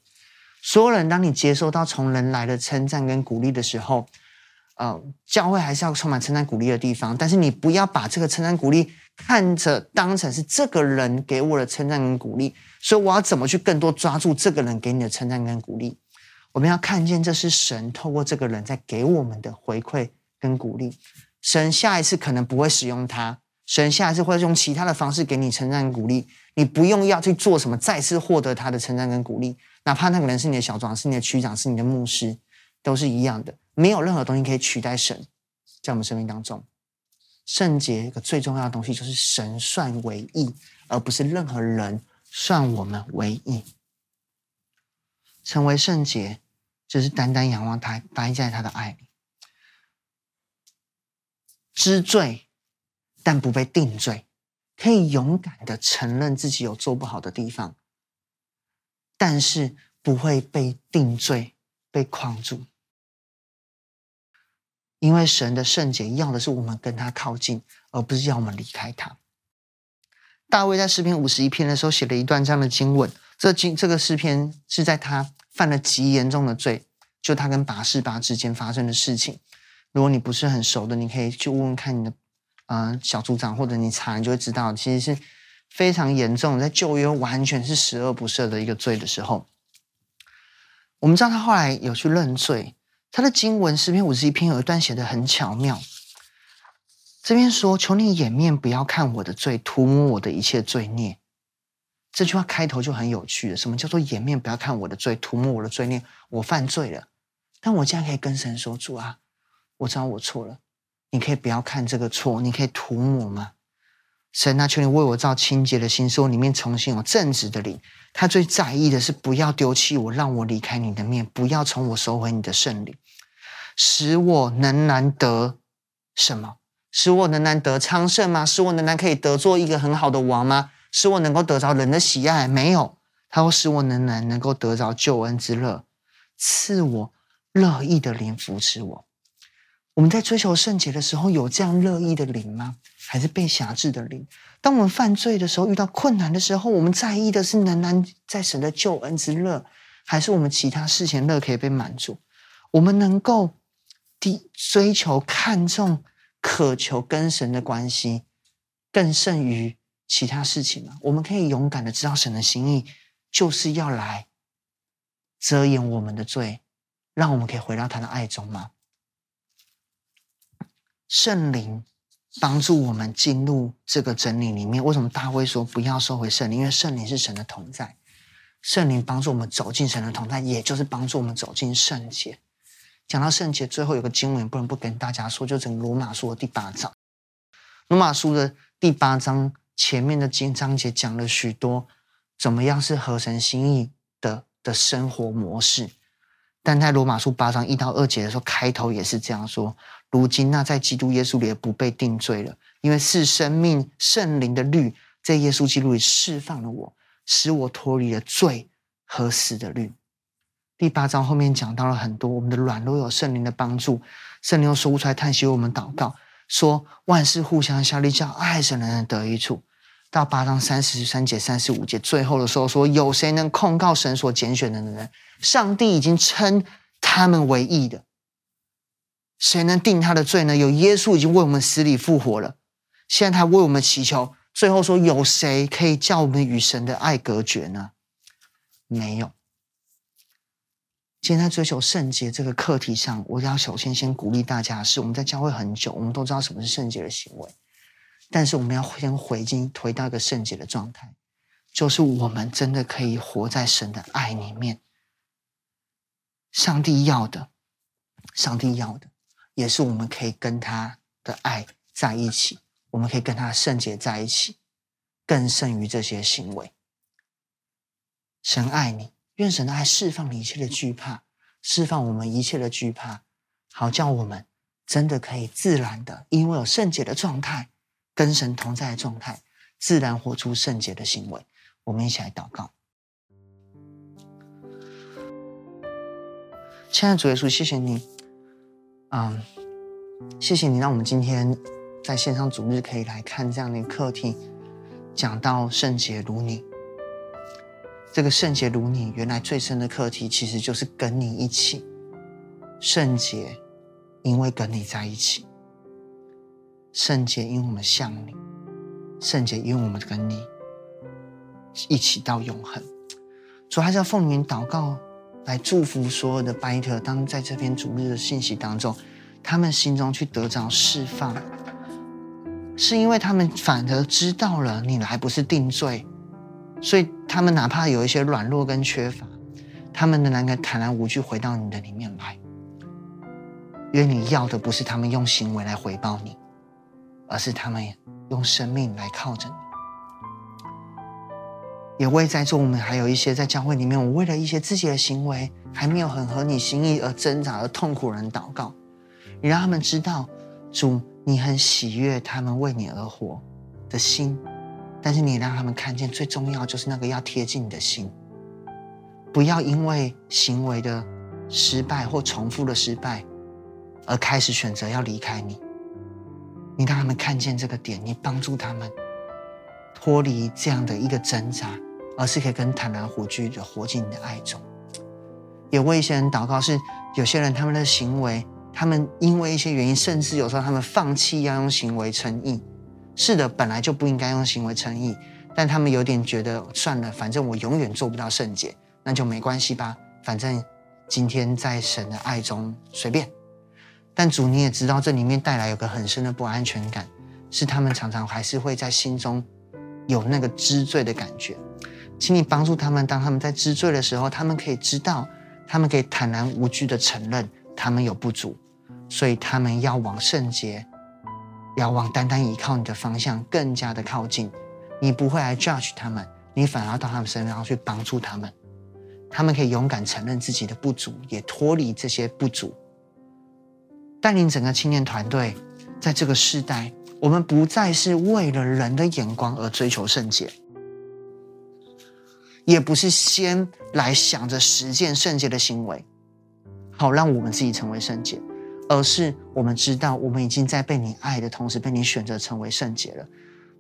所有人，当你接受到从人来的称赞跟鼓励的时候，呃，教会还是要充满称赞鼓励的地方，但是你不要把这个称赞鼓励看着当成是这个人给我的称赞跟鼓励，所以我要怎么去更多抓住这个人给你的称赞跟鼓励？我们要看见这是神透过这个人在给我们的回馈跟鼓励。神下一次可能不会使用他，神下一次会用其他的方式给你称赞鼓励。你不用要去做什么，再次获得他的称赞跟鼓励，哪怕那个人是你的小长，是你的区长，是你的牧师，都是一样的。没有任何东西可以取代神在我们生命当中。圣洁一个最重要的东西就是神算为义，而不是任何人算我们为义。成为圣洁，就是单单仰望他，待在他的爱里，知罪，但不被定罪。可以勇敢的承认自己有做不好的地方，但是不会被定罪、被框住，因为神的圣洁要的是我们跟他靠近，而不是要我们离开他。大卫在诗篇五十一篇的时候写了一段这样的经文，这经这个诗篇是在他犯了极严重的罪，就他跟拔示巴之间发生的事情。如果你不是很熟的，你可以去问问看你的。啊、小组长或者你查，你就会知道，其实是非常严重，在旧约完全是十恶不赦的一个罪的时候。我们知道他后来有去认罪，他的经文诗篇五十一篇有一段写得很巧妙。这边说：“求你掩面不要看我的罪，涂抹我的一切罪孽。”这句话开头就很有趣了。什么叫做掩面不要看我的罪，涂抹我的罪孽？我犯罪了，但我竟然可以跟神说：“主啊，我知道我错了。”你可以不要看这个错，你可以涂抹吗？神啊，求你为我造清洁的心，使我里面重新有正直的灵。他最在意的是不要丢弃我，让我离开你的面，不要从我收回你的圣灵，使我能难得什么？使我能难得昌盛吗？使我仍然可以得做一个很好的王吗？使我能够得着人的喜爱？没有，他说使我仍然能够得着救恩之乐，赐我乐意的灵扶持我。我们在追求圣洁的时候，有这样乐意的灵吗？还是被辖制的灵？当我们犯罪的时候，遇到困难的时候，我们在意的是仍然在神的救恩之乐，还是我们其他事情乐可以被满足？我们能够低追求、看重、渴求跟神的关系，更胜于其他事情吗？我们可以勇敢的知道神的心意，就是要来遮掩我们的罪，让我们可以回到他的爱中吗？圣灵帮助我们进入这个真理里面。为什么大卫说不要收回圣灵？因为圣灵是神的同在，圣灵帮助我们走进神的同在，也就是帮助我们走进圣洁。讲到圣洁，最后有个经文不能不跟大家说，就整个罗马书的第八章。罗马书的第八章前面的经章节讲了许多怎么样是合神心意的的生活模式，但在罗马书八章一到二节的时候，开头也是这样说。如今，那在基督耶稣里也不被定罪了，因为是生命圣灵的律在耶稣基督里释放了我，使我脱离了罪和死的律。第八章后面讲到了很多我们的软弱有圣灵的帮助，圣灵又说不出来叹息，我们祷告说万事互相效力，叫爱神的人得益处。到八章三十三节、三十五节最后的时候说，有谁能控告神所拣选的人？上帝已经称他们为义的。谁能定他的罪呢？有耶稣已经为我们死里复活了，现在他为我们祈求。最后说，有谁可以叫我们与神的爱隔绝呢？没有。今天在追求圣洁这个课题上，我要首先先鼓励大家是，我们在教会很久，我们都知道什么是圣洁的行为，但是我们要先回进，回到一个圣洁的状态，就是我们真的可以活在神的爱里面。上帝要的，上帝要的。也是我们可以跟他的爱在一起，我们可以跟他圣洁在一起，更胜于这些行为。神爱你，愿神的爱释放你一切的惧怕，释放我们一切的惧怕，好叫我们真的可以自然的，因为有圣洁的状态，跟神同在的状态，自然活出圣洁的行为。我们一起来祷告。亲爱的主耶稣，谢谢你。嗯，谢谢你让我们今天在线上主日可以来看这样的课题，讲到圣洁如你。这个圣洁如你，原来最深的课题其实就是跟你一起圣洁，因为跟你在一起；圣洁，因为我们像你；圣洁，因为我们跟你一起到永恒。主还是要奉你祷告，来祝福所有的拜特，当在这篇主日的信息当中，他们心中去得着释放，是因为他们反而知道了你来不是定罪，所以他们哪怕有一些软弱跟缺乏，他们仍然敢坦然无惧回到你的里面来，因为你要的不是他们用行为来回报你，而是他们用生命来靠着你。也为在座我们还有一些在教会里面，我为了一些自己的行为还没有很合你心意而挣扎而痛苦人祷告，你让他们知道主，你很喜悦他们为你而活的心，但是你让他们看见最重要就是那个要贴近你的心，不要因为行为的失败或重复的失败而开始选择要离开你，你让他们看见这个点，你帮助他们脱离这样的一个挣扎。而是可以更坦然无惧的活进你的爱中，也为一些人祷告。是有些人他们的行为，他们因为一些原因，甚至有时候他们放弃要用行为称义。是的，本来就不应该用行为称义，但他们有点觉得算了，反正我永远做不到圣洁，那就没关系吧。反正今天在神的爱中随便。但主你也知道，这里面带来有个很深的不安全感，是他们常常还是会在心中有那个知罪的感觉。请你帮助他们，当他们在知罪的时候，他们可以知道，他们可以坦然无惧的承认他们有不足，所以他们要往圣洁，要往单单依靠你的方向更加的靠近。你不会来 judge 他们，你反而要到他们身上去帮助他们。他们可以勇敢承认自己的不足，也脱离这些不足，带领整个青年团队，在这个世代，我们不再是为了人的眼光而追求圣洁。也不是先来想着实践圣洁的行为，好让我们自己成为圣洁，而是我们知道我们已经在被你爱的同时，被你选择成为圣洁了。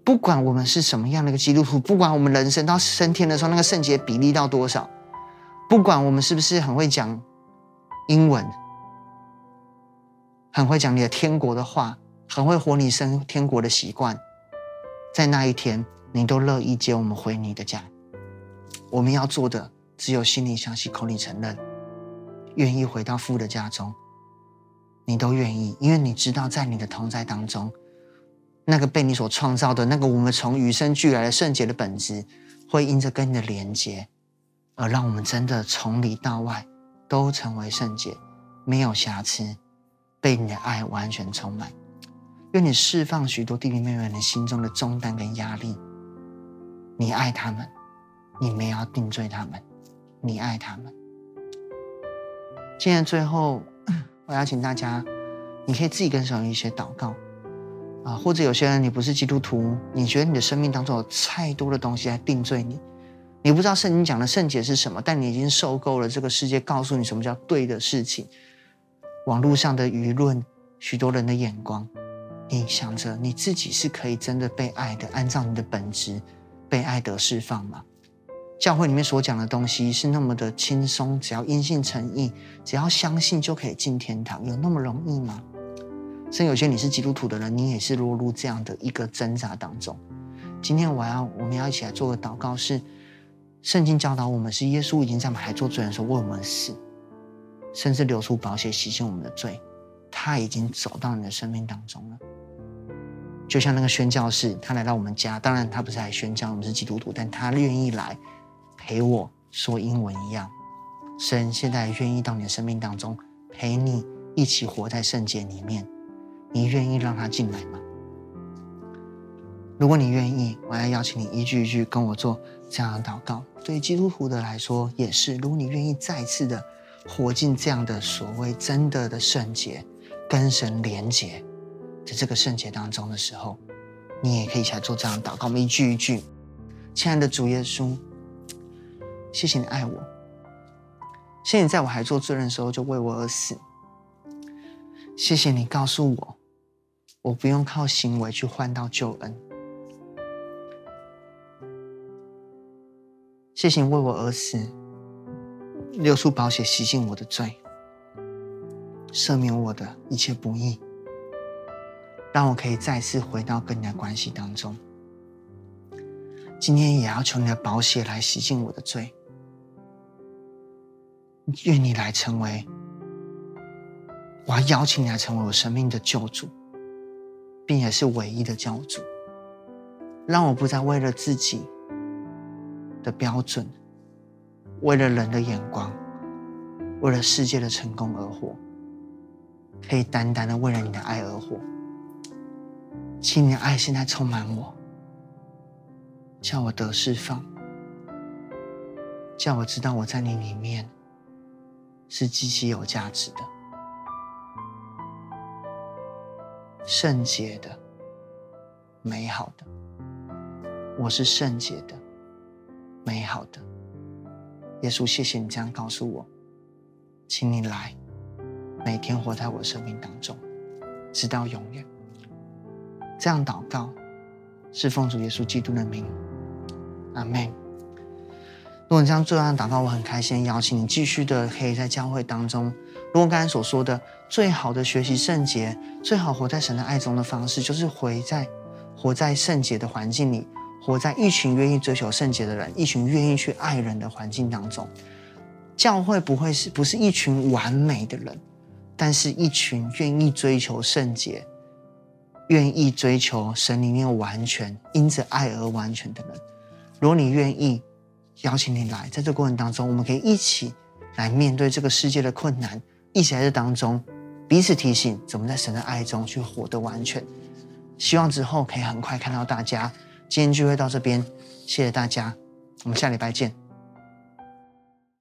不管我们是什么样的一个基督徒，不管我们人生到升天的时候那个圣洁比例到多少，不管我们是不是很会讲英文，很会讲你的天国的话，很会活你生天国的习惯，在那一天，你都乐意接我们回你的家。我们要做的只有心里相信，口里承认，愿意回到父的家中，你都愿意，因为你知道，在你的同在当中，那个被你所创造的那个我们从与生俱来的圣洁的本质，会因着跟你的连接，而让我们真的从里到外都成为圣洁，没有瑕疵，被你的爱完全充满。愿你释放许多弟弟妹妹们心中的重担跟压力，你爱他们。你没有定罪他们，你爱他们。今天最后，我邀请大家，你可以自己跟神一些祷告啊，或者有些人你不是基督徒，你觉得你的生命当中有太多的东西来定罪你，你不知道圣经讲的圣洁是什么，但你已经受够了这个世界告诉你什么叫对的事情，网络上的舆论，许多人的眼光，你想着你自己是可以真的被爱的，按照你的本质被爱得释放吗？教会里面所讲的东西是那么的轻松，只要因信称义，只要相信就可以进天堂，有那么容易吗？甚至有些你是基督徒的人，你也是落入这样的一个挣扎当中。今天我要，我们要一起来做个祷告，是圣经教导我们，是耶稣已经在我们还做罪人的时候为我们死，甚至流出宝血洗净我们的罪，他已经走到你的生命当中了。就像那个宣教士，他来到我们家，当然他不是来宣教，我们是基督徒，但他愿意来。陪我说英文一样，神现在愿意到你的生命当中，陪你一起活在圣洁里面。你愿意让他进来吗？如果你愿意，我要邀请你一句一句跟我做这样的祷告。对基督徒的来说也是，如果你愿意再次的活进这样的所谓真的的圣洁，跟神连结在这个圣洁当中的时候，你也可以起来做这样的祷告。我们一句一句，亲爱的主耶稣。谢谢你爱我，谢谢你在我还做罪人的时候就为我而死。谢谢你告诉我，我不用靠行为去换到救恩。谢谢你为我而死，流出宝血洗净我的罪。赦免我的一切不义，让我可以再次回到跟你的关系当中。今天也要求你的宝血来洗净我的罪，愿你来成为，我要邀请你来成为我生命的救主，并且是唯一的救主，让我不再为了自己的标准，为了人的眼光，为了世界的成功而活，可以单单的为了你的爱而活。请你的爱现在充满我。叫我得释放，叫我知道我在你里面是极其有价值的、圣洁的、美好的。我是圣洁的、美好的。耶稣，谢谢你这样告诉我，请你来，每天活在我生命当中，直到永远。这样祷告，是奉主耶稣基督的名。阿门。如果你这样做这样祷告，我很开心，邀请你继续的可以在教会当中。如果刚才所说的，最好的学习圣洁，最好活在神的爱中的方式，就是活在活在圣洁的环境里，活在一群愿意追求圣洁的人，一群愿意去爱人的环境当中。教会不会是不是一群完美的人，但是一群愿意追求圣洁，愿意追求神里面完全，因着爱而完全的人。如果你愿意，邀请你来，在这过程当中，我们可以一起来面对这个世界的困难，一起在这当中彼此提醒，怎么在神的爱中去活得完全。希望之后可以很快看到大家。今天聚会到这边，谢谢大家，我们下礼拜见。